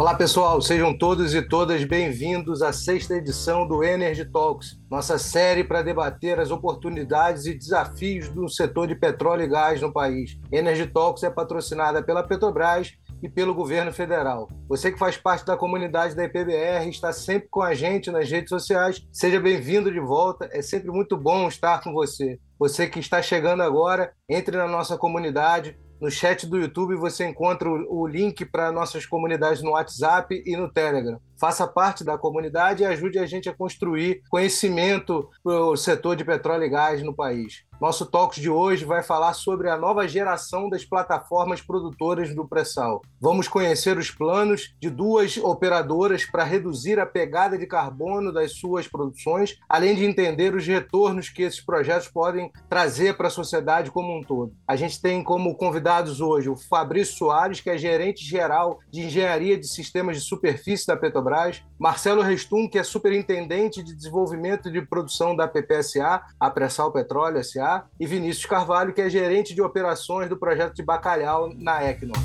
Olá pessoal, sejam todos e todas bem-vindos à sexta edição do Energy Talks, nossa série para debater as oportunidades e desafios do setor de petróleo e gás no país. Energy Talks é patrocinada pela Petrobras e pelo governo federal. Você que faz parte da comunidade da IPBR está sempre com a gente nas redes sociais. Seja bem-vindo de volta. É sempre muito bom estar com você. Você que está chegando agora, entre na nossa comunidade. No chat do YouTube você encontra o, link para nossas comunidades no WhatsApp e no Telegram faça parte da comunidade e ajude a gente a construir conhecimento para o setor de petróleo e gás no país. Nosso Talks de hoje vai falar sobre a nova geração das plataformas produtoras do pré-sal. Vamos conhecer os planos de duas operadoras para reduzir a pegada de carbono das suas produções, além de entender os retornos que esses projetos podem trazer para a sociedade como um todo. A gente tem como convidados hoje o Fabrício Soares, que é gerente geral de engenharia de sistemas de superfície da Petrobras Petrobras, Marcelo Restum, que é superintendente de desenvolvimento de produção da PPSA, a Pressal Petróleo SA, e Vinícius Carvalho, que é gerente de operações do projeto de bacalhau na Equinor.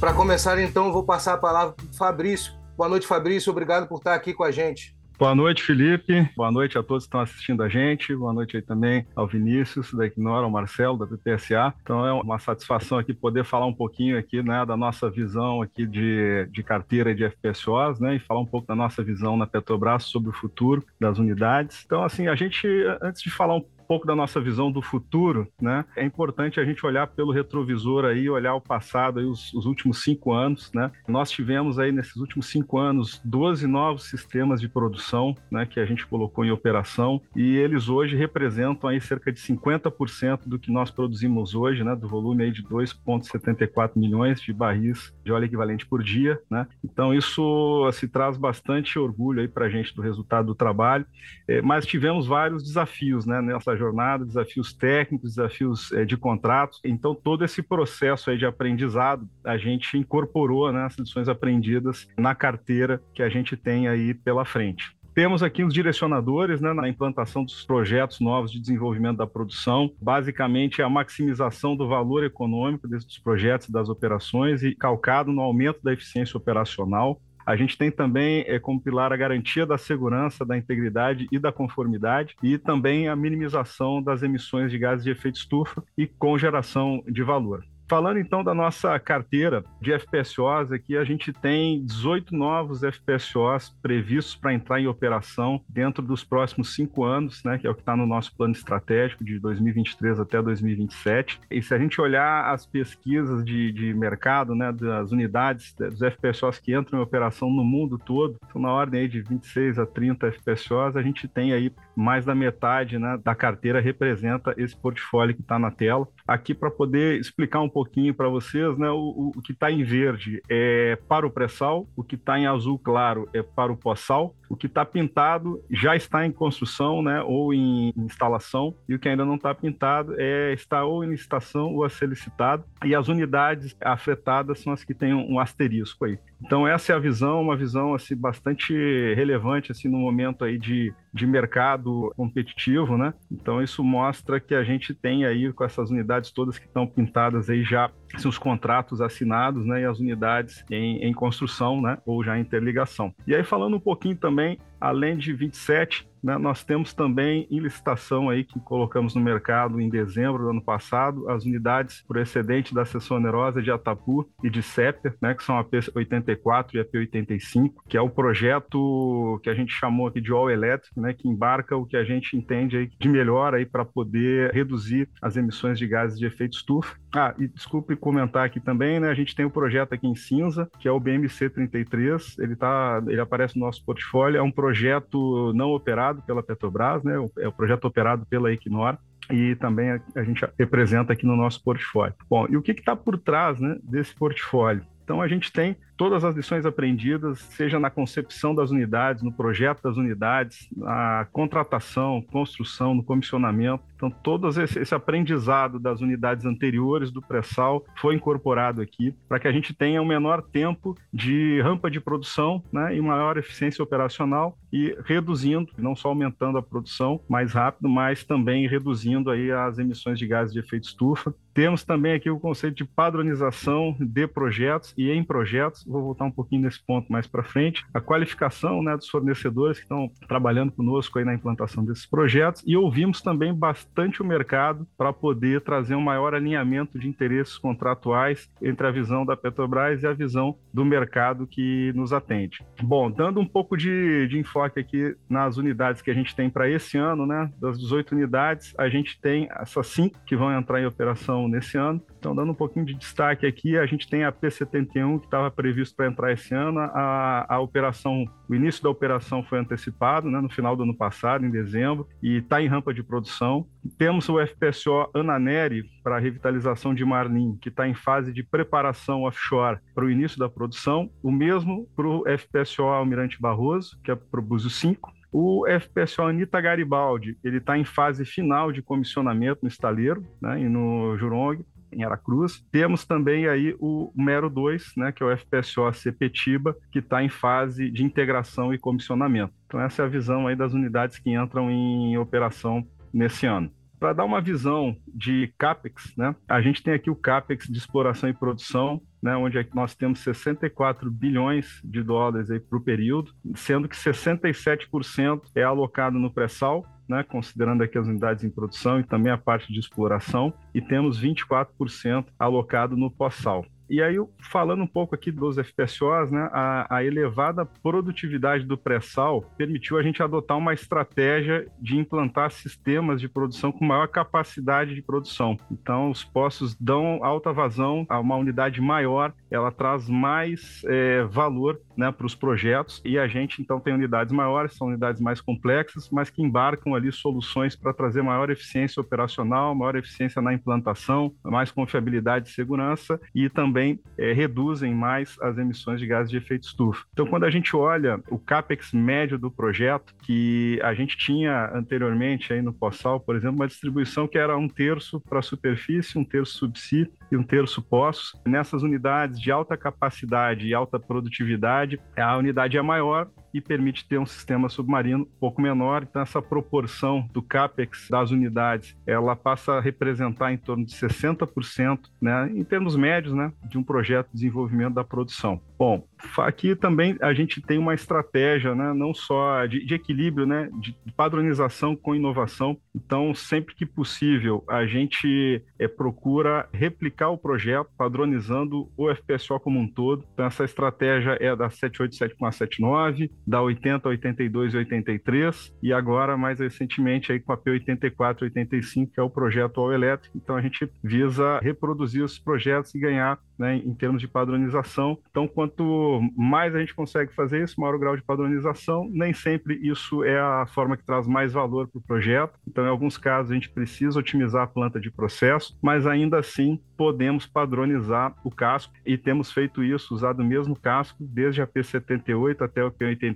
Para começar, então, vou passar a palavra para o Fabrício. Boa noite, Fabrício. Obrigado por estar aqui com a gente. Boa noite, Felipe. Boa noite a todos que estão assistindo a gente. Boa noite aí também ao Vinícius, da Ignora, ao Marcelo, da PPSA. Então é uma satisfação aqui poder falar um pouquinho aqui, né, da nossa visão aqui de, de carteira de FPSOs, né, e falar um pouco da nossa visão na Petrobras sobre o futuro das unidades. Então, assim, a gente, antes de falar um pouco da nossa visão do futuro, né? É importante a gente olhar pelo retrovisor aí, olhar o passado, aí, os, os, últimos cinco anos, né? Nós tivemos aí nesses últimos cinco anos 12 novos sistemas de produção, né? Que a gente colocou em operação e eles hoje representam aí cerca de 50% do que nós produzimos hoje, né? Do volume aí de 2,74 milhões de barris de óleo equivalente por dia, né? Então isso se traz bastante orgulho aí para a gente do resultado do trabalho, é, mas tivemos vários desafios, né? Nessa jornada, desafios técnicos, desafios é, de contratos. Então, todo esse processo aí de aprendizado, a gente incorporou né, as lições aprendidas na carteira que a gente tem aí pela frente. Temos aqui os direcionadores né, na implantação dos projetos novos de desenvolvimento da produção. Basicamente, é a maximização do valor econômico desses projetos, das operações e calcado no aumento da eficiência operacional. A gente tem também é, como pilar a garantia da segurança, da integridade e da conformidade, e também a minimização das emissões de gases de efeito estufa e com geração de valor. Falando então da nossa carteira de FPSOs, aqui a gente tem 18 novos FPSOs previstos para entrar em operação dentro dos próximos cinco anos, né, que é o que está no nosso plano estratégico de 2023 até 2027. E se a gente olhar as pesquisas de, de mercado, né, das unidades dos FPSOs que entram em operação no mundo todo, são na ordem de 26 a 30 FPSOs, a gente tem aí mais da metade né, da carteira representa esse portfólio que está na tela. Aqui para poder explicar um pouquinho para vocês, né? O, o que está em verde é para o pré-sal, o que está em azul claro é para o pós-sal, o que está pintado já está em construção, né? Ou em instalação, e o que ainda não está pintado é está ou em licitação ou a ser licitado. E as unidades afetadas são as que têm um asterisco aí. Então essa é a visão, uma visão assim bastante relevante assim no momento aí de, de mercado competitivo, né? Então isso mostra que a gente tem aí com essas unidades todas que estão pintadas aí já assim, os contratos assinados, né? E as unidades em, em construção, né? Ou já interligação. E aí falando um pouquinho também além de 27, né, nós temos também em licitação aí que colocamos no mercado em dezembro do ano passado as unidades por excedente da seção onerosa de Atapu e de Sépia, né, que são a P84 e a P85, que é o projeto que a gente chamou aqui de All Electric, né, que embarca o que a gente entende aí de melhor aí para poder reduzir as emissões de gases de efeito estufa. Ah, e desculpe comentar aqui também, né, a gente tem um projeto aqui em cinza, que é o BMC 33, ele tá, ele aparece no nosso portfólio, é um projeto não operado pela Petrobras, né? É o projeto operado pela Equinor e também a, a gente representa aqui no nosso portfólio. Bom, e o que está por trás né, desse portfólio? Então a gente tem todas as lições aprendidas, seja na concepção das unidades, no projeto das unidades, na contratação, construção, no comissionamento. Então, todo esse, esse aprendizado das unidades anteriores do pré-sal foi incorporado aqui para que a gente tenha um menor tempo de rampa de produção né, e maior eficiência operacional e reduzindo, não só aumentando a produção mais rápido, mas também reduzindo aí as emissões de gases de efeito estufa. Temos também aqui o conceito de padronização de projetos e em projetos. Vou voltar um pouquinho nesse ponto mais para frente. A qualificação né, dos fornecedores que estão trabalhando conosco aí na implantação desses projetos e ouvimos também bastante o mercado para poder trazer um maior alinhamento de interesses contratuais entre a visão da Petrobras e a visão do mercado que nos atende. Bom, dando um pouco de, de enfoque aqui nas unidades que a gente tem para esse ano, né? Das 18 unidades, a gente tem essas cinco que vão entrar em operação nesse ano. Então, dando um pouquinho de destaque aqui, a gente tem a P71 que estava previsto para entrar esse ano. A, a operação, o início da operação foi antecipado, né, no final do ano passado, em dezembro, e está em rampa de produção. Temos o FPSO Ananeri para revitalização de Marlim, que está em fase de preparação offshore para o início da produção. O mesmo para o FPSO Almirante Barroso, que é para o Búzio 5. O FPSO Anitta Garibaldi, ele está em fase final de comissionamento no estaleiro, né, e no Jurong, em Aracruz. Temos também aí o Mero 2, né, que é o FPSO Sepetiba, que está em fase de integração e comissionamento. Então essa é a visão aí das unidades que entram em operação nesse ano. Para dar uma visão de CAPEX, né, a gente tem aqui o CAPEX de exploração e produção, né, onde é nós temos 64 bilhões de dólares para o período, sendo que 67% é alocado no pré-sal, né, considerando aqui as unidades em produção e também a parte de exploração, e temos 24% alocado no pós-sal. E aí, falando um pouco aqui dos FPSOs, né, a, a elevada produtividade do pré-sal permitiu a gente adotar uma estratégia de implantar sistemas de produção com maior capacidade de produção. Então, os poços dão alta vazão a uma unidade maior, ela traz mais é, valor né, para os projetos e a gente então tem unidades maiores, são unidades mais complexas, mas que embarcam ali soluções para trazer maior eficiência operacional, maior eficiência na implantação, mais confiabilidade e segurança e também é, reduzem mais as emissões de gases de efeito estufa. Então, quando a gente olha o capex médio do projeto, que a gente tinha anteriormente aí no pós-sal, por exemplo, uma distribuição que era um terço para superfície, um terço subsídio e um terço poços. Nessas unidades de alta capacidade e alta produtividade, a unidade é maior e permite ter um sistema submarino um pouco menor. Então, essa proporção do CAPEX das unidades, ela passa a representar em torno de 60%, né, em termos médios, né, de um projeto de desenvolvimento da produção. Bom, aqui também a gente tem uma estratégia, né, não só de, de equilíbrio, né, de padronização com inovação. Então, sempre que possível, a gente é, procura replicar o projeto, padronizando o FPSO como um todo. Então, essa estratégia é da 787 com a 79, da 80, 82 e 83, e agora, mais recentemente, aí com a P84 e 85, que é o projeto All Elétrico. Então, a gente visa reproduzir os projetos e ganhar né, em termos de padronização. Então, quanto mais a gente consegue fazer isso, maior o grau de padronização. Nem sempre isso é a forma que traz mais valor para o projeto. Então, em alguns casos, a gente precisa otimizar a planta de processo, mas ainda assim podemos padronizar o casco e temos feito isso, usado o mesmo casco desde a P78 até o P85,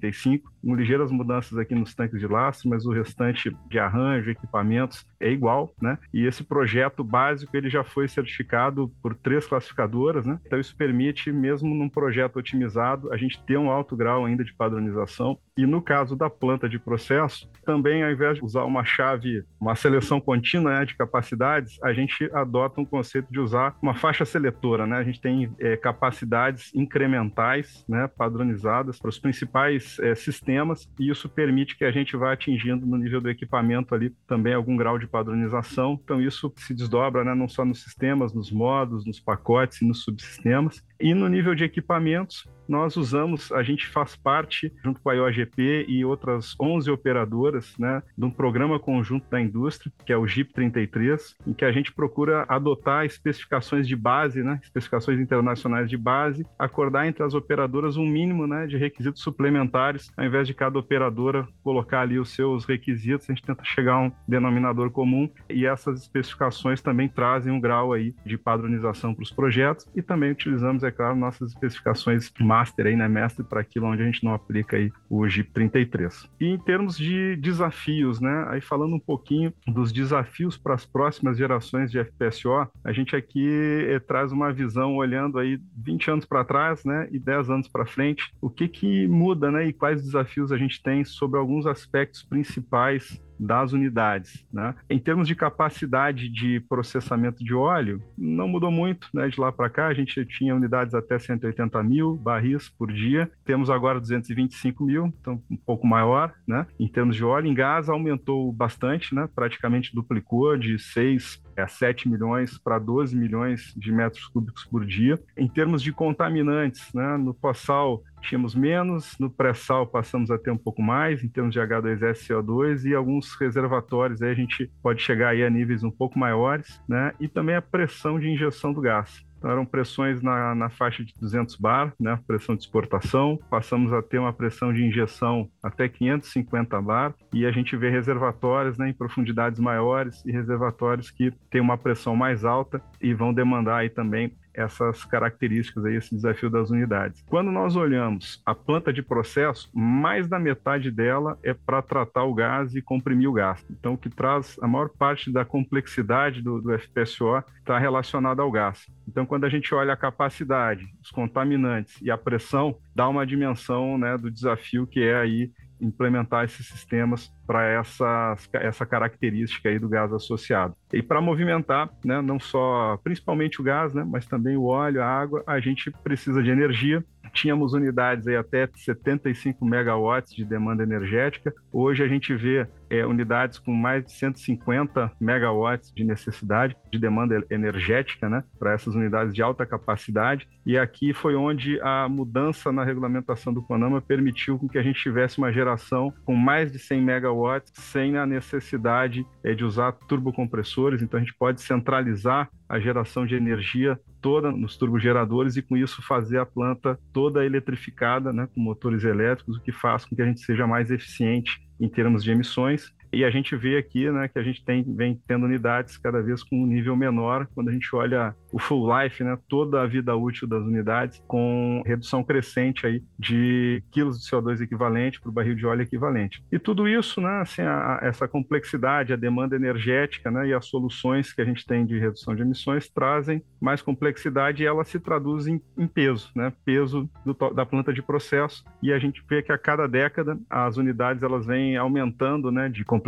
com ligeiras mudanças aqui nos tanques de lastro, mas o restante de arranjo, equipamentos é igual, né? E esse projeto básico ele já foi certificado por três classificadoras, né? Então isso permite, mesmo num projeto otimizado, a gente ter um alto grau ainda de padronização. E no caso da planta de processo, também ao invés de usar uma chave, uma seleção contínua né, de capacidades, a gente adota um conceito de usar uma faixa seletora, né? A gente tem é, capacidades incrementais, né, padronizadas para os principais é, sistemas e isso permite que a gente vá atingindo no nível do equipamento ali também algum grau de padronização. Então, isso se desdobra né, não só nos sistemas, nos modos, nos pacotes e nos subsistemas. E no nível de equipamentos, nós usamos, a gente faz parte, junto com a IOGP e outras 11 operadoras, né, de um programa conjunto da indústria, que é o GIP 33, em que a gente procura adotar especificações de base, né, especificações internacionais de base, acordar entre as operadoras um mínimo né, de requisitos suplementares, ao invés de cada operadora colocar ali os seus requisitos, a gente tenta chegar a um denominador comum e essas especificações também trazem um grau aí de padronização para os projetos e também utilizamos é claro, nossas especificações master aí, né, mestre para aquilo onde a gente não aplica aí o GIP 33. E em termos de desafios, né, aí falando um pouquinho dos desafios para as próximas gerações de FPSO, a gente aqui eh, traz uma visão olhando aí 20 anos para trás, né, e 10 anos para frente, o que que muda, né, e quais desafios a gente tem sobre alguns aspectos principais das unidades. Né? Em termos de capacidade de processamento de óleo, não mudou muito né? de lá para cá. A gente tinha unidades até 180 mil barris por dia, temos agora 225 mil, então um pouco maior. Né? Em termos de óleo, em gás aumentou bastante, né? praticamente duplicou de 6 a 7 milhões para 12 milhões de metros cúbicos por dia. Em termos de contaminantes, né? no pós-sal tínhamos menos, no pré-sal passamos a ter um pouco mais em termos de H2S CO2 e alguns reservatórios aí a gente pode chegar aí a níveis um pouco maiores, né? E também a pressão de injeção do gás. Então, eram pressões na, na faixa de 200 bar, né, pressão de exportação. Passamos a ter uma pressão de injeção até 550 bar e a gente vê reservatórios né, em profundidades maiores e reservatórios que têm uma pressão mais alta e vão demandar aí também essas características aí, esse desafio das unidades. Quando nós olhamos a planta de processo, mais da metade dela é para tratar o gás e comprimir o gás. Então, o que traz a maior parte da complexidade do, do FPSO está relacionada ao gás. Então, quando a gente olha a capacidade, os contaminantes e a pressão, dá uma dimensão né, do desafio que é aí implementar esses sistemas para essa, essa característica aí do gás associado. E para movimentar, né, não só, principalmente o gás, né, mas também o óleo, a água, a gente precisa de energia. Tínhamos unidades aí até 75 megawatts de demanda energética. Hoje a gente vê é, unidades com mais de 150 megawatts de necessidade de demanda energética, né, para essas unidades de alta capacidade. E aqui foi onde a mudança na regulamentação do CONAMA permitiu que a gente tivesse uma geração com mais de 100 megawatts sem a necessidade é, de usar turbocompressores. Então a gente pode centralizar a geração de energia toda nos turbogeradores e com isso fazer a planta toda eletrificada, né, com motores elétricos, o que faz com que a gente seja mais eficiente em termos de emissões e a gente vê aqui né, que a gente tem, vem tendo unidades cada vez com um nível menor, quando a gente olha o full life, né, toda a vida útil das unidades, com redução crescente aí de quilos de CO2 equivalente para o barril de óleo equivalente. E tudo isso, né, assim, a, essa complexidade, a demanda energética né, e as soluções que a gente tem de redução de emissões trazem mais complexidade e ela se traduz em, em peso, né, peso do, da planta de processo. E a gente vê que a cada década as unidades elas vêm aumentando né, de complexidade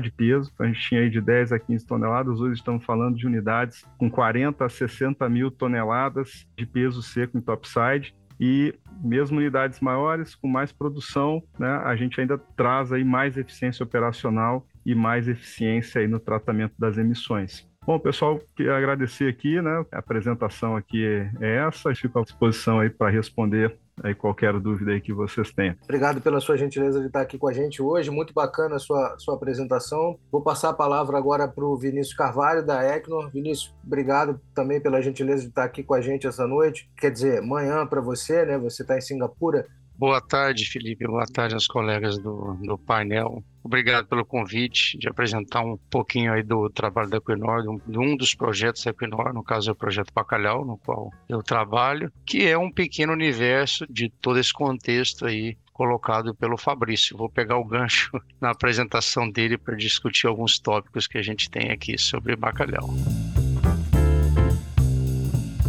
de peso. Então, a gente tinha aí de 10 a 15 toneladas, hoje estamos falando de unidades com 40 a 60 mil toneladas de peso seco em topside e mesmo unidades maiores, com mais produção, né, a gente ainda traz aí mais eficiência operacional e mais eficiência aí no tratamento das emissões. Bom, pessoal, queria agradecer aqui, né? A apresentação aqui é essa, fico à disposição aí para responder aí qualquer dúvida aí que vocês tenham. Obrigado pela sua gentileza de estar aqui com a gente hoje, muito bacana a sua, sua apresentação. Vou passar a palavra agora para o Vinícius Carvalho, da Ecnor. Vinícius, obrigado também pela gentileza de estar aqui com a gente essa noite, quer dizer, manhã para você, né? Você está em Singapura. Boa tarde, Felipe. Boa tarde aos colegas do, do painel. Obrigado pelo convite de apresentar um pouquinho aí do trabalho da Equinor, de um, dos projetos da Equinor, no caso é o projeto Bacalhau, no qual eu trabalho, que é um pequeno universo de todo esse contexto aí colocado pelo Fabrício. Vou pegar o gancho na apresentação dele para discutir alguns tópicos que a gente tem aqui sobre bacalhau.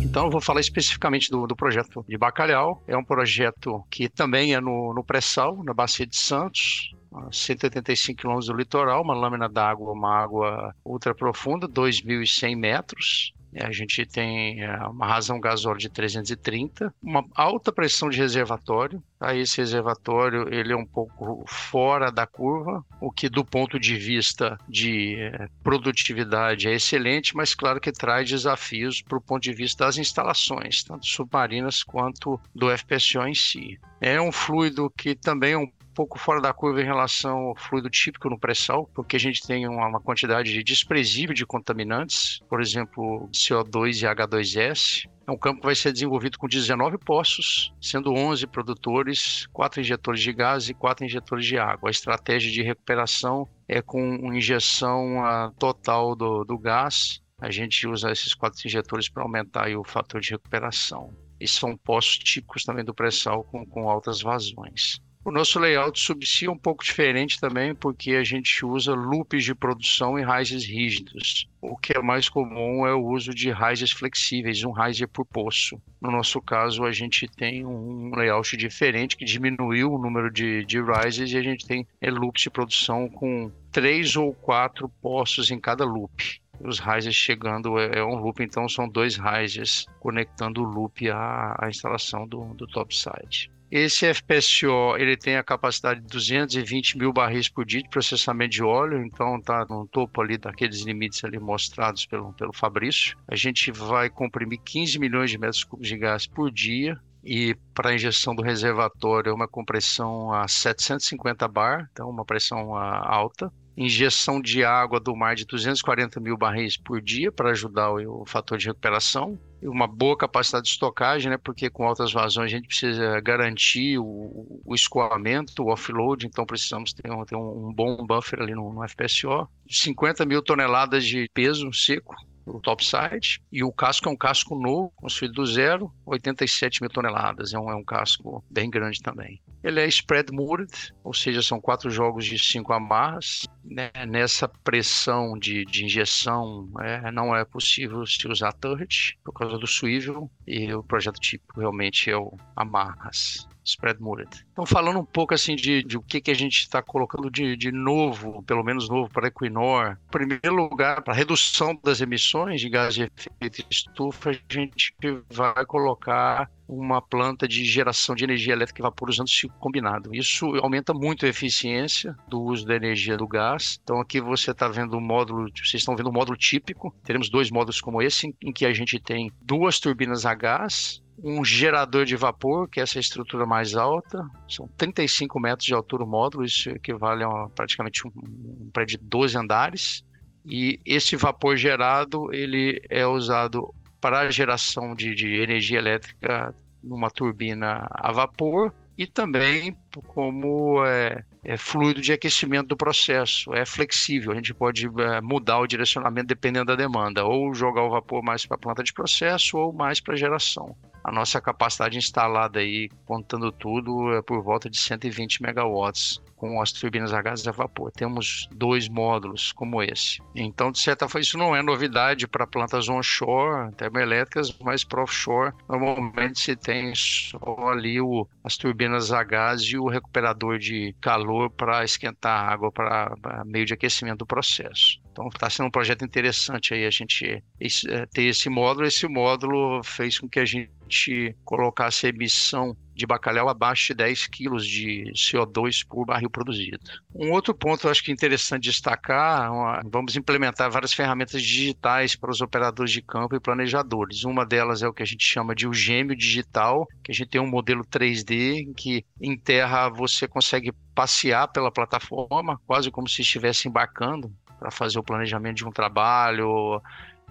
Então, eu vou falar especificamente do, do projeto de Bacalhau. É um projeto que também é no, no pré-sal, na Bacia de Santos, 185 quilômetros do litoral, uma lâmina d'água, uma água ultra profunda, 2.100 metros. A gente tem é, uma razão gasóleo de 330, uma alta pressão de reservatório. Aí esse reservatório ele é um pouco fora da curva, o que do ponto de vista de é, produtividade é excelente, mas claro que traz desafios para o ponto de vista das instalações, tanto submarinas quanto do FPSO em si. É um fluido que também é um pouco fora da curva em relação ao fluido típico no pré-sal, porque a gente tem uma, uma quantidade desprezível de contaminantes, por exemplo, CO2 e H2S, é um campo que vai ser desenvolvido com 19 poços, sendo 11 produtores, 4 injetores de gás e 4 injetores de água. A estratégia de recuperação é com injeção uh, total do, do gás. A gente usa esses quatro injetores para aumentar o fator de recuperação. e são poços típicos também do pré-sal com, com altas vazões. O nosso layout subsia é um pouco diferente também, porque a gente usa loops de produção e raízes rígidos. O que é mais comum é o uso de raízes flexíveis, um riser por poço. No nosso caso, a gente tem um layout diferente que diminuiu o número de, de rises e a gente tem é, loops de produção com três ou quatro poços em cada loop os risers chegando é, é, um loop, então são dois risers conectando o loop à, à instalação do, do topside. Esse FPSO ele tem a capacidade de 220 mil barris por dia de processamento de óleo, então está no topo ali daqueles limites ali mostrados pelo, pelo Fabrício. A gente vai comprimir 15 milhões de metros cúbicos de gás por dia, e para a injeção do reservatório é uma compressão a 750 bar, então uma pressão alta injeção de água do mar de 240 mil barris por dia para ajudar o, o, fator de recuperação uma boa capacidade de estocagem, né? Porque com altas vazões a gente precisa garantir o, o escoamento, o offload, então precisamos ter um, ter um bom buffer ali no, no FPSO. 50 mil toneladas de peso seco o topside. E o casco é um casco novo, construído do zero, 87 mil toneladas. É um, é um casco bem grande também. Ele é spread moored, ou seja, são quatro jogos de cinco amarras. Né? Nessa pressão de, de injeção, é, não é possível se usar turret por causa do swivel. E o projeto tipo realmente é o amarras spread moored. Então, falando um pouco assim de, de o que, que a gente está colocando de, de novo, pelo menos novo para a Equinor. Em primeiro lugar, para redução das emissões de gás de efeito estufa, a gente vai colocar uma planta de geração de energia elétrica e vapor usando ciclo combinado. Isso aumenta muito a eficiência do uso da energia do gás. Então aqui você está vendo o módulo, vocês estão vendo o módulo típico. Teremos dois módulos como esse, em que a gente tem duas turbinas a gás um gerador de vapor, que é essa estrutura mais alta, são 35 metros de altura o módulo, isso equivale a praticamente um, um prédio de 12 andares. E esse vapor gerado ele é usado para a geração de, de energia elétrica numa turbina a vapor e também como é, é, fluido de aquecimento do processo. É flexível, a gente pode é, mudar o direcionamento dependendo da demanda, ou jogar o vapor mais para a planta de processo ou mais para geração a nossa capacidade instalada aí, contando tudo, é por volta de 120 megawatts com as turbinas a gás a vapor. Temos dois módulos como esse. Então, de certa forma, isso não é novidade para plantas onshore, termoelétricas, mas para offshore, normalmente se tem só ali o, as turbinas a gás e o recuperador de calor para esquentar a água para meio de aquecimento do processo. Então está sendo um projeto interessante aí a gente é, ter esse módulo. Esse módulo fez com que a gente colocasse a emissão de bacalhau abaixo de 10 quilos de CO2 por barril produzido. Um outro ponto eu acho que é interessante destacar, vamos implementar várias ferramentas digitais para os operadores de campo e planejadores. Uma delas é o que a gente chama de o gêmeo digital, que a gente tem um modelo 3D em que em terra você consegue passear pela plataforma, quase como se estivesse embarcando para fazer o planejamento de um trabalho,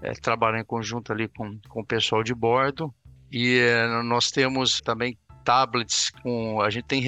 é, trabalhar em conjunto ali com, com o pessoal de bordo. E é, nós temos também tablets com a gente tem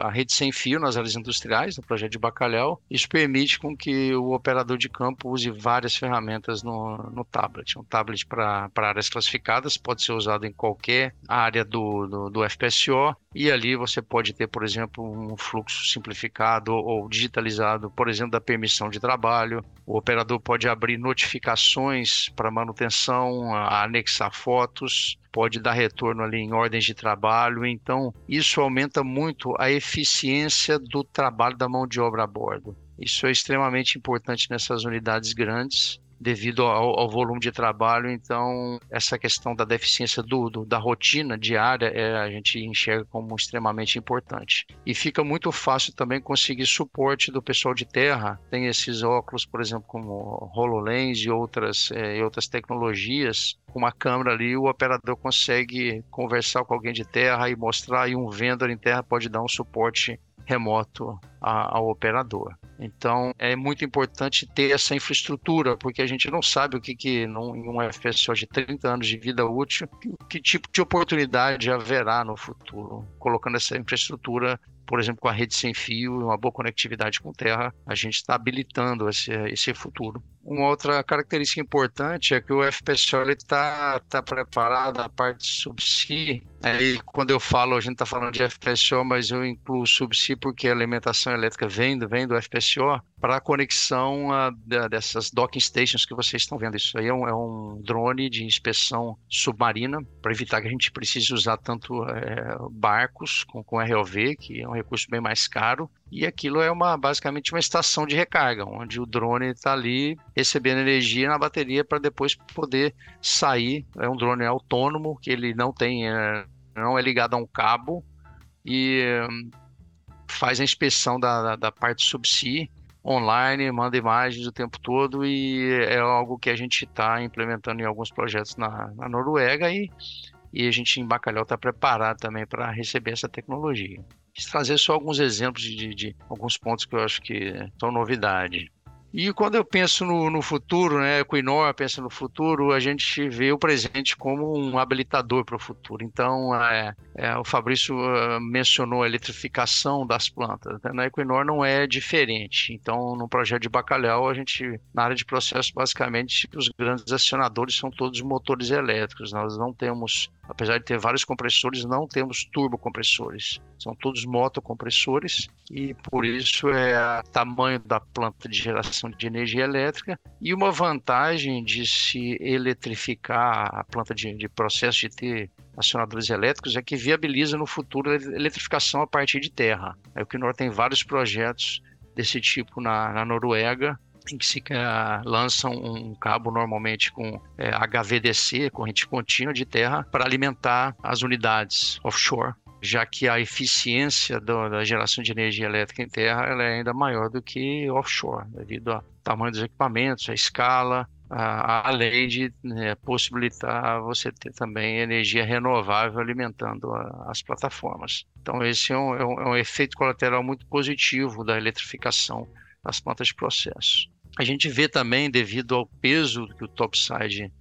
a rede sem fio nas áreas industriais no projeto de bacalhau. Isso permite com que o operador de campo use várias ferramentas no, no tablet. Um tablet para áreas classificadas pode ser usado em qualquer área do, do, do FPSO e ali você pode ter, por exemplo, um fluxo simplificado ou digitalizado, por exemplo, da permissão de trabalho. O operador pode abrir notificações para manutenção, anexar fotos, pode dar retorno ali em ordens de trabalho. Então, isso aumenta muito a eficiência do trabalho da mão de obra a bordo. Isso é extremamente importante nessas unidades grandes devido ao, ao, volume de trabalho. Então, essa questão da deficiência do, do da rotina diária é, a gente enxerga como extremamente importante. E fica muito fácil também conseguir suporte do pessoal de terra. Tem esses óculos, por exemplo, como HoloLens e outras, é, e outras tecnologias. Com uma câmera ali, o operador consegue conversar com alguém de terra e mostrar, e um vendedor em terra pode dar um suporte remoto ao operador. Então é muito importante ter essa infraestrutura, porque a gente não sabe o que, que num, em um FPSO de 30 anos de vida útil, que, que tipo de oportunidade haverá no futuro, colocando essa infraestrutura por exemplo, com a rede sem fio e uma boa conectividade com terra, a gente está habilitando esse, esse futuro. Uma outra característica importante é que o FPSO está tá preparado, a parte subsea. Aí, quando eu falo, a gente está falando de FPSO, mas eu incluo subsea porque a alimentação elétrica vem, vem do FPSO para a conexão uh, dessas docking stations que vocês estão vendo. Isso aí é um, é um drone de inspeção submarina para evitar que a gente precise usar tanto é, barcos com, com ROV, que é um recurso bem mais caro, e aquilo é uma basicamente uma estação de recarga, onde o drone está ali recebendo energia na bateria para depois poder sair. É um drone autônomo que ele não tem, é, não é ligado a um cabo e hum, faz a inspeção da, da, da parte subsea online, manda imagens o tempo todo e é algo que a gente está implementando em alguns projetos na, na Noruega e, e a gente em Bacalhau está preparado também para receber essa tecnologia. Quis trazer só alguns exemplos de, de, de alguns pontos que eu acho que são novidade. E quando eu penso no, no futuro, né, Equinor pensa no futuro, a gente vê o presente como um habilitador para o futuro. Então, é, é, o Fabrício uh, mencionou a eletrificação das plantas. Né? Na Equinor não é diferente. Então, no projeto de Bacalhau, a gente, na área de processo, basicamente, os grandes acionadores são todos motores elétricos. Nós não temos apesar de ter vários compressores, não temos turbocompressores. São todos motocompressores e por isso é o tamanho da planta de geração de energia elétrica. E uma vantagem de se eletrificar a planta de, de processo de ter acionadores elétricos é que viabiliza no futuro a eletrificação a partir de terra. É o que nós tem vários projetos desse tipo na, na Noruega em que se uh, lança um cabo normalmente com é, HVDC, corrente contínua de terra, para alimentar as unidades offshore, já que a eficiência da geração de energia elétrica em terra é ainda maior do que offshore, devido ao tamanho dos equipamentos, a escala, além de né, possibilitar você ter também energia renovável alimentando a, as plataformas. Então, esse é um, é um, é um efeito colateral muito positivo da eletrificação das plantas de processo. A gente vê também, devido ao peso que o topside,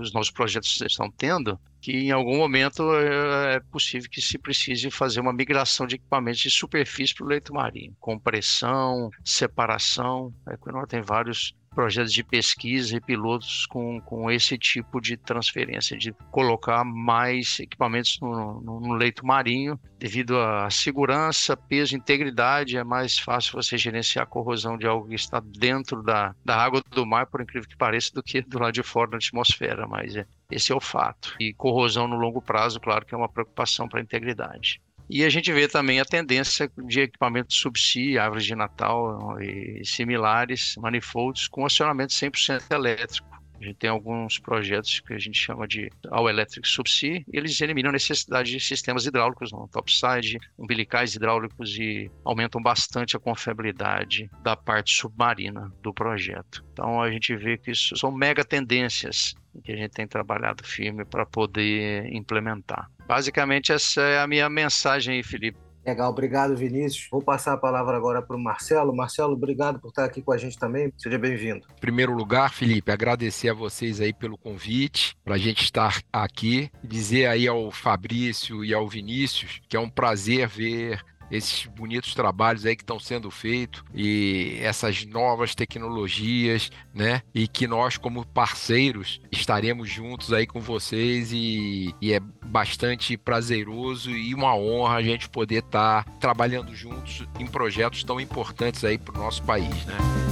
os nossos projetos estão tendo, que em algum momento eh, é possível que se precise fazer uma migração de equipamentos de superfície para o leito marinho, compressão, separação. A Equinor tem vários projetos de pesquisa e pilotos com, com esse tipo de transferência, de colocar mais equipamentos no, no, no leito marinho, devido à segurança, peso, integridade, é mais fácil você gerenciar a corrosão de algo que está dentro da, da água do mar, por incrível que pareça, do que do lado de fora da atmosfera, mas é, esse é o fato. E corrosão no longo prazo, claro que é uma preocupação para a integridade. E a gente vê também a tendência de equipamentos subsea, árvores de Natal e similares, manifolds, com acionamento 100% elétrico. A gente tem alguns projetos que a gente chama de All Electric Subsea, eles eliminam a necessidade de sistemas hidráulicos topside, umbilicais hidráulicos e aumentam bastante a confiabilidade da parte submarina do projeto. Então a gente vê que isso são mega tendências que a gente tem trabalhado firme para poder implementar. Basicamente, essa é a minha mensagem aí, Felipe. Legal, obrigado, Vinícius. Vou passar a palavra agora para o Marcelo. Marcelo, obrigado por estar aqui com a gente também. Seja bem-vindo. Em primeiro lugar, Felipe, agradecer a vocês aí pelo convite, para a gente estar aqui. Dizer aí ao Fabrício e ao Vinícius que é um prazer ver esses bonitos trabalhos aí que estão sendo feitos e essas novas tecnologias, né? E que nós, como parceiros, estaremos juntos aí com vocês e, e é bastante prazeroso e uma honra a gente poder estar tá trabalhando juntos em projetos tão importantes aí para o nosso país, né?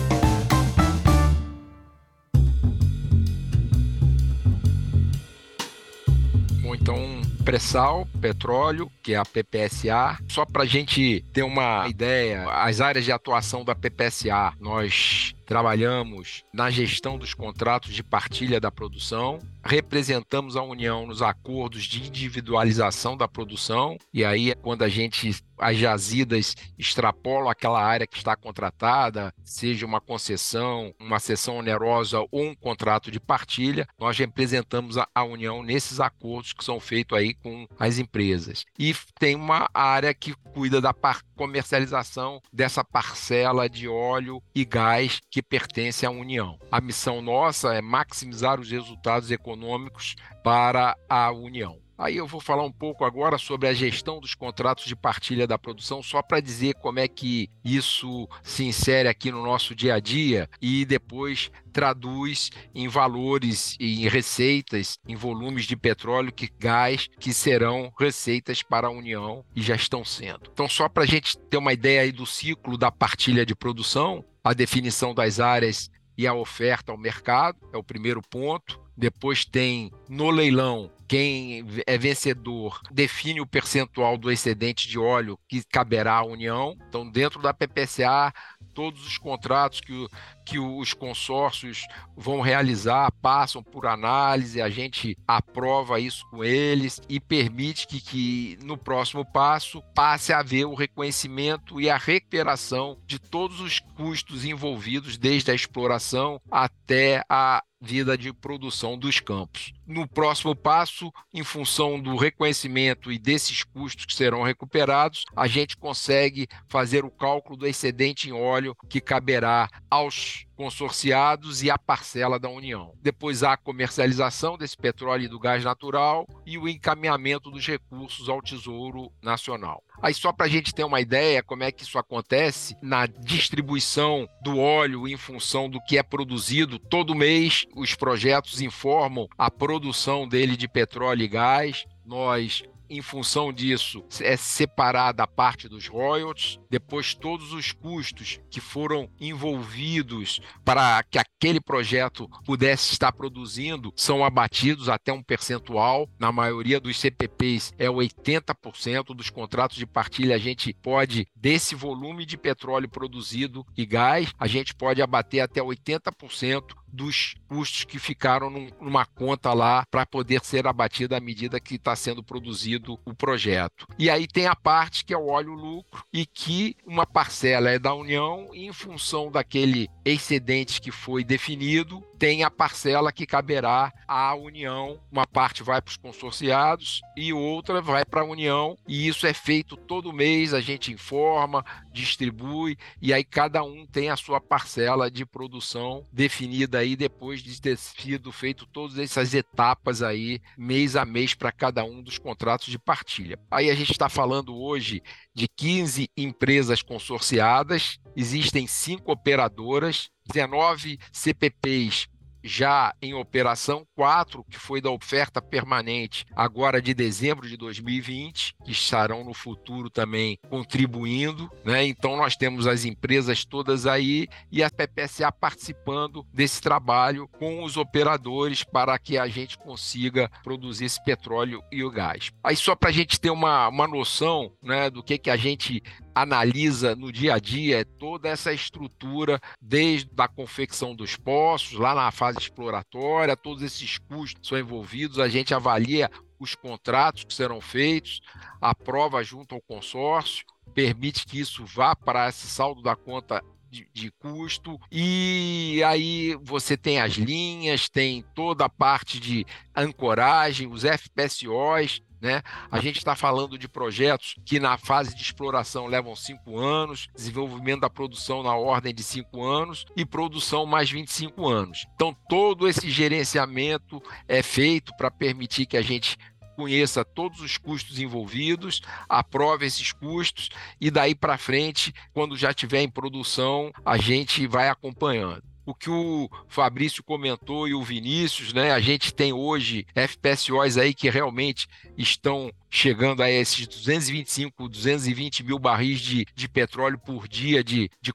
Pré-sal, petróleo, que é a PPSA. Só para a gente ter uma ideia, as áreas de atuação da PPSA, nós trabalhamos na gestão dos contratos de partilha da produção, representamos a União nos acordos de individualização da produção, e aí é quando a gente, as jazidas extrapolam aquela área que está contratada, seja uma concessão, uma cessão onerosa ou um contrato de partilha, nós representamos a, União nesses acordos que são feitos aí com as empresas. E tem uma área que cuida da comercialização dessa parcela de óleo e gás que pertence à União. A missão nossa é maximizar os resultados econômicos para a União. Aí eu vou falar um pouco agora sobre a gestão dos contratos de partilha da produção, só para dizer como é que isso se insere aqui no nosso dia a dia e depois traduz em valores e em receitas, em volumes de petróleo e gás que serão receitas para a União e já estão sendo. Então, só para a gente ter uma ideia aí do ciclo da partilha de produção, a definição das áreas e a oferta ao mercado é o primeiro ponto. Depois tem no leilão quem é vencedor define o percentual do excedente de óleo que caberá à União. Então, dentro da PPCA, todos os contratos que, que os consórcios vão realizar passam por análise, a gente aprova isso com eles e permite que, que no próximo passo passe a haver o reconhecimento e a recuperação de todos os custos envolvidos, desde a exploração até a vida de produção dos campos. No próximo passo, em função do reconhecimento e desses custos que serão recuperados, a gente consegue fazer o cálculo do excedente em óleo que caberá aos consorciados e a parcela da União. Depois há a comercialização desse petróleo e do gás natural e o encaminhamento dos recursos ao Tesouro Nacional. Aí só para a gente ter uma ideia como é que isso acontece na distribuição do óleo em função do que é produzido todo mês, os projetos informam a produção dele de petróleo e gás. Nós em função disso, é separada a parte dos royalties, depois todos os custos que foram envolvidos para que aquele projeto pudesse estar produzindo são abatidos até um percentual. Na maioria dos CPPs é 80% dos contratos de partilha. A gente pode, desse volume de petróleo produzido e gás, a gente pode abater até 80% dos custos que ficaram num, numa conta lá para poder ser abatida à medida que está sendo produzido o projeto. E aí tem a parte que é o óleo lucro e que uma parcela é da União e em função daquele excedente que foi definido, tem a parcela que caberá à União. Uma parte vai para os consorciados e outra vai para a União. E isso é feito todo mês, a gente informa, distribui, e aí cada um tem a sua parcela de produção definida aí depois de ter sido feito todas essas etapas aí, mês a mês, para cada um dos contratos de partilha. Aí a gente está falando hoje de 15 empresas consorciadas, existem cinco operadoras, 19 CPPs já em operação, quatro que foi da oferta permanente, agora de dezembro de 2020, que estarão no futuro também contribuindo. Né? Então, nós temos as empresas todas aí e a PPSA participando desse trabalho com os operadores para que a gente consiga produzir esse petróleo e o gás. Aí, só para a gente ter uma, uma noção né, do que, que a gente analisa no dia a dia toda essa estrutura, desde a confecção dos poços, lá na fase exploratória, todos esses custos são envolvidos, a gente avalia os contratos que serão feitos, aprova junto ao consórcio, permite que isso vá para esse saldo da conta de, de, custo. E aí você tem as linhas, tem toda a parte de ancoragem, os FPSOs, né? A gente está falando de projetos que na fase de exploração levam cinco anos, desenvolvimento da produção na ordem de cinco anos e produção mais 25 anos. Então, todo esse gerenciamento é feito para permitir que a gente conheça todos os custos envolvidos, aprove esses custos e daí para frente, quando já estiver em produção, a gente vai acompanhando o que o Fabrício comentou e o Vinícius, né? A gente tem hoje FPSOs aí que realmente estão chegando a esses 225, 220 mil barris de, de petróleo por dia de, de,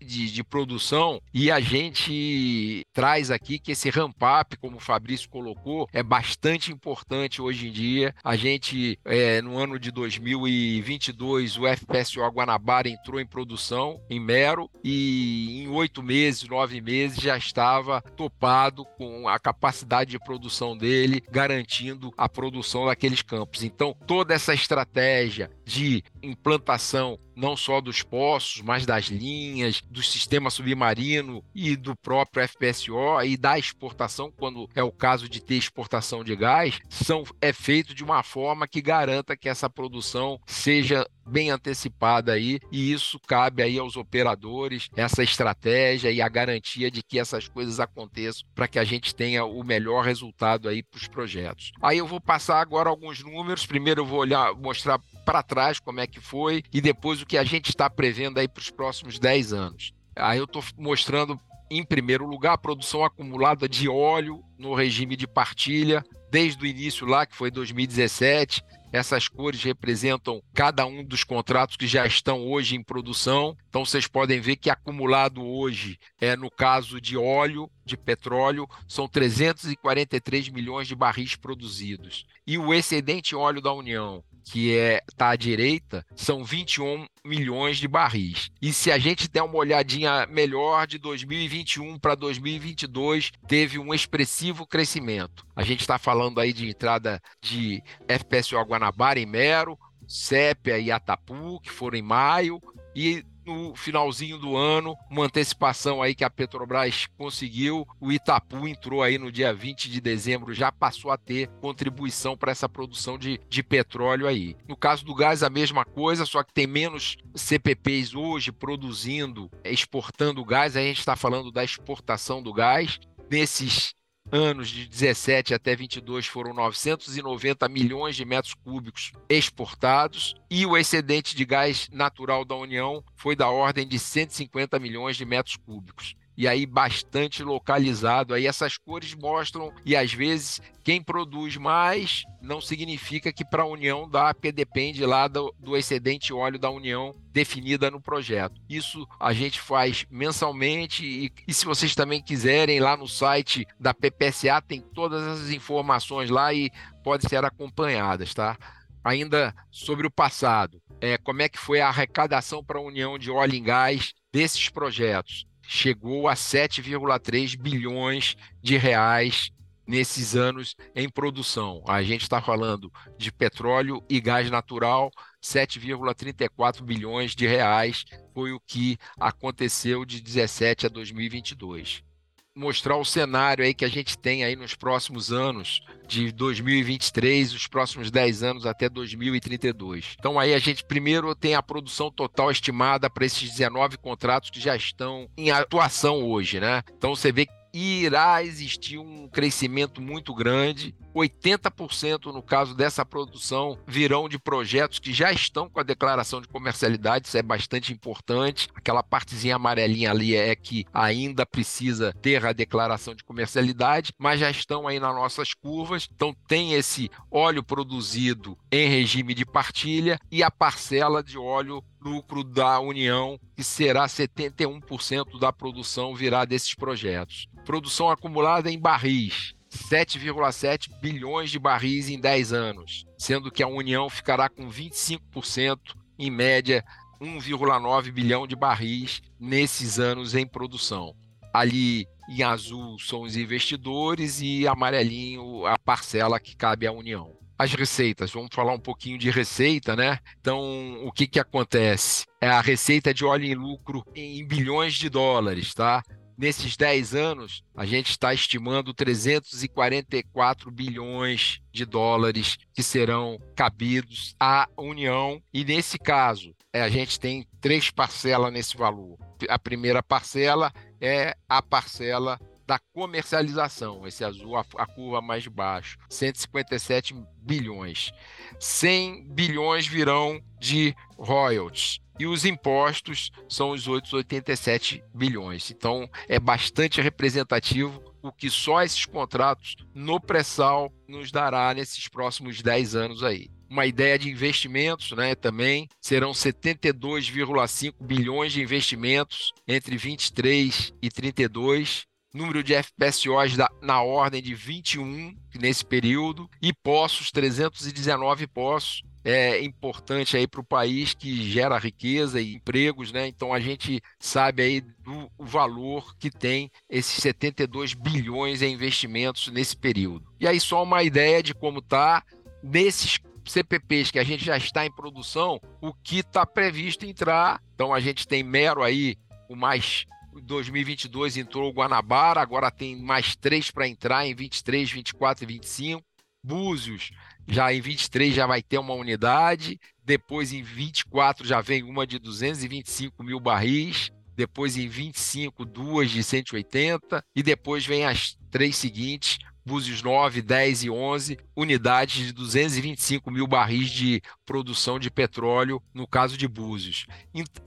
de, de produção, e a gente traz aqui que esse ramp-up, como o Fabrício colocou, é bastante importante hoje em dia. A gente, é, no ano de 2022, o FPSO Guanabara entrou em produção em Mero, e em oito meses, nove meses, já estava topado com a capacidade de produção dele, garantindo a produção daqueles campos. Então, toda essa estratégia de implantação não só dos poços, mas das linhas, do sistema submarino e do próprio FPSO e da exportação, quando é o caso de ter exportação de gás, são, é feito de uma forma que garanta que essa produção seja bem antecipada aí, e isso cabe aí aos operadores, essa estratégia e a garantia de que essas coisas aconteçam para que a gente tenha o melhor resultado aí para os projetos. Aí eu vou passar agora alguns números. Primeiro eu vou olhar, mostrar para trás como é que foi e depois o que a gente está prevendo aí para os próximos 10 anos. Aí eu estou mostrando em primeiro lugar, a produção acumulada de óleo no regime de partilha, desde o início lá, que foi 2017, essas cores representam cada um dos contratos que já estão hoje em produção. Então vocês podem ver que acumulado hoje, é no caso de óleo, de petróleo, são 343 milhões de barris produzidos. E o excedente óleo da União, que é tá à direita, são 21 milhões de barris. E se a gente der uma olhadinha melhor de 2021 para 2022, teve um expressivo crescimento. A gente está falando aí de entrada de FPSO Guanabara em Mero, Sépia e Atapu, que foram em maio, e no finalzinho do ano, uma antecipação aí que a Petrobras conseguiu. O Itapu entrou aí no dia 20 de dezembro, já passou a ter contribuição para essa produção de, de petróleo aí. No caso do gás, a mesma coisa, só que tem menos CPPs hoje produzindo, exportando gás. Aí a gente está falando da exportação do gás. Nesses anos de 17 até 22 foram 990 milhões de metros cúbicos exportados e o excedente de gás natural da União foi da ordem de 150 milhões de metros cúbicos e aí bastante localizado. Aí essas cores mostram, e às vezes quem produz mais não significa que para a União dá, porque depende lá do, do, excedente óleo da União definida no projeto. Isso a gente faz mensalmente e, e se vocês também quiserem, lá no site da PPSA tem todas as informações lá e podem ser acompanhadas, tá? Ainda sobre o passado, é, como é que foi a arrecadação para a União de óleo e gás desses projetos? Chegou a 7,3 bilhões de reais nesses anos em produção. A gente está falando de petróleo e gás natural, 7,34 bilhões de reais foi o que aconteceu de 17 a 2022 mostrar o cenário aí que a gente tem aí nos próximos anos, de 2023, os próximos 10 anos até 2032. Então aí a gente primeiro tem a produção total estimada para esses 19 contratos que já estão em atuação hoje, né? Então você vê que irá existir um crescimento muito grande 80% no caso dessa produção virão de projetos que já estão com a declaração de comercialidade, isso é bastante importante. Aquela partezinha amarelinha ali é que ainda precisa ter a declaração de comercialidade, mas já estão aí nas nossas curvas. Então tem esse óleo produzido em regime de partilha e a parcela de óleo lucro da União, que será 71% da produção virá desses projetos. Produção acumulada em barris, 7,7 bilhões de barris em 10 anos, sendo que a União ficará com 25%, em média 1,9 bilhão de barris nesses anos em produção. Ali em azul são os investidores e amarelinho a parcela que cabe à União. As receitas, vamos falar um pouquinho de receita, né? Então, o que, que acontece? É a receita de óleo em lucro em bilhões de dólares, tá? Nesses 10 anos, a gente está estimando 344 bilhões de dólares que serão cabidos à União. E nesse caso, é, a gente tem três parcelas nesse valor. A primeira parcela é a parcela da comercialização, esse azul, a, a curva mais baixo, 157 bilhões. 100 bilhões virão de royalties e os impostos são os 887 bilhões. Então é bastante representativo o que só esses contratos no pré-sal nos dará nesses próximos 10 anos aí. Uma ideia de investimentos, né, também serão 72,5 bilhões de investimentos entre 23 e 32 número de FPSOs da, na ordem de 21 nesse período e poços, 319 poços. É importante aí para o país que gera riqueza e empregos, né? Então a gente sabe aí do valor que tem esses 72 bilhões em investimentos nesse período. E aí só uma ideia de como está nesses CPPs que a gente já está em produção, o que está previsto entrar. Então a gente tem Mero aí, o mais 2022 entrou o Guanabara, agora tem mais três para entrar em 23, 24 e 25. Búzios, já em 23 já vai ter uma unidade, depois em 24 já vem uma de 225 mil barris, depois em 25 duas de 180 e depois vem as três seguintes Búzios 9, 10 e 11, unidades de 225 mil barris de produção de petróleo, no caso de Búzios.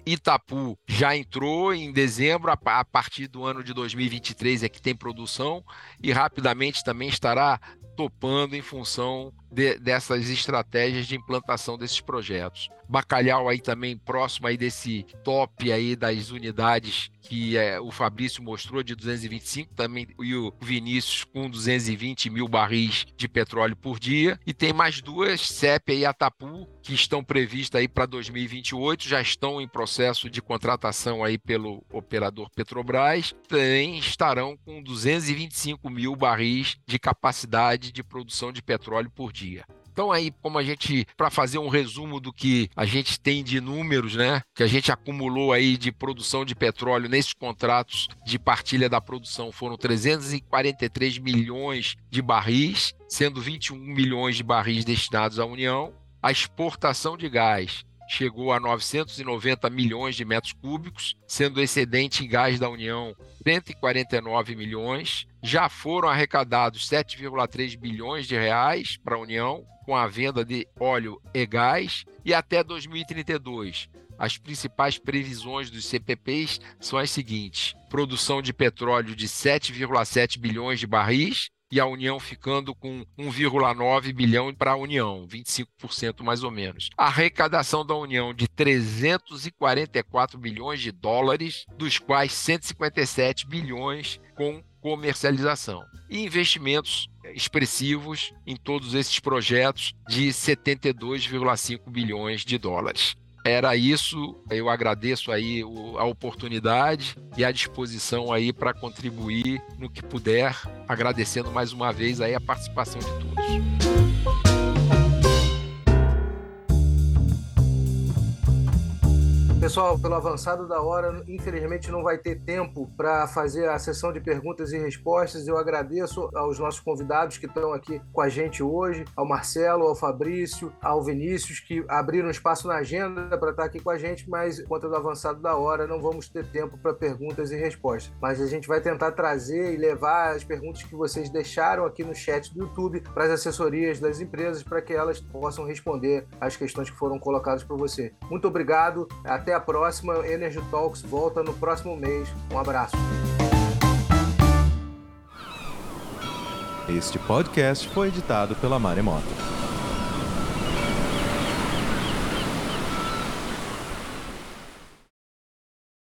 Itapu já entrou em dezembro, a partir do ano de 2023 é que tem produção, e rapidamente também estará topando em função de, dessas estratégias de implantação desses projetos. Bacalhau aí também próximo aí desse top aí das unidades que é, o Fabrício mostrou de 225 também e o Vinícius com 220 mil barris de petróleo por dia. E tem mais duas CEP e Atapu que estão previstas aí para 2028 já estão em processo de contratação aí pelo operador Petrobras. Também estarão com 225 mil barris de capacidade de produção de petróleo por dia dia. Então aí, como a gente, para fazer um resumo do que a gente tem de números, né, que a gente acumulou aí de produção de petróleo nesses contratos de partilha da produção foram 343 milhões de barris, sendo 21 milhões de barris destinados à União. A exportação de gás chegou a 990 milhões de metros cúbicos, sendo excedente em gás da União 149 milhões. Já foram arrecadados 7,3 bilhões de reais para a União com a venda de óleo e gás e até 2032 as principais previsões dos CPPs são as seguintes: produção de petróleo de 7,7 bilhões de barris, e a União ficando com 1,9 bilhão para a União, 25% mais ou menos. A arrecadação da União de 344 bilhões de dólares, dos quais 157 bilhões com comercialização. E investimentos expressivos em todos esses projetos de 72,5 bilhões de dólares. Era isso, eu agradeço aí a oportunidade e a disposição aí para contribuir no que puder, agradecendo mais uma vez aí a participação de todos. Pessoal, pelo avançado da hora, infelizmente não vai ter tempo para fazer a sessão de perguntas e respostas. Eu agradeço aos nossos convidados que estão aqui com a gente hoje, ao Marcelo, ao Fabrício, ao Vinícius, que abriram espaço na agenda para estar aqui com a gente, mas conta do avançado da hora, não vamos ter tempo para perguntas e respostas. Mas a gente vai tentar trazer e levar as perguntas que vocês deixaram aqui no chat do YouTube para as assessorias das empresas para que elas possam responder as questões que foram colocadas por você. Muito obrigado. Até a próxima. Energy Talks volta no próximo mês. Um abraço. Este podcast foi editado pela Maremoto.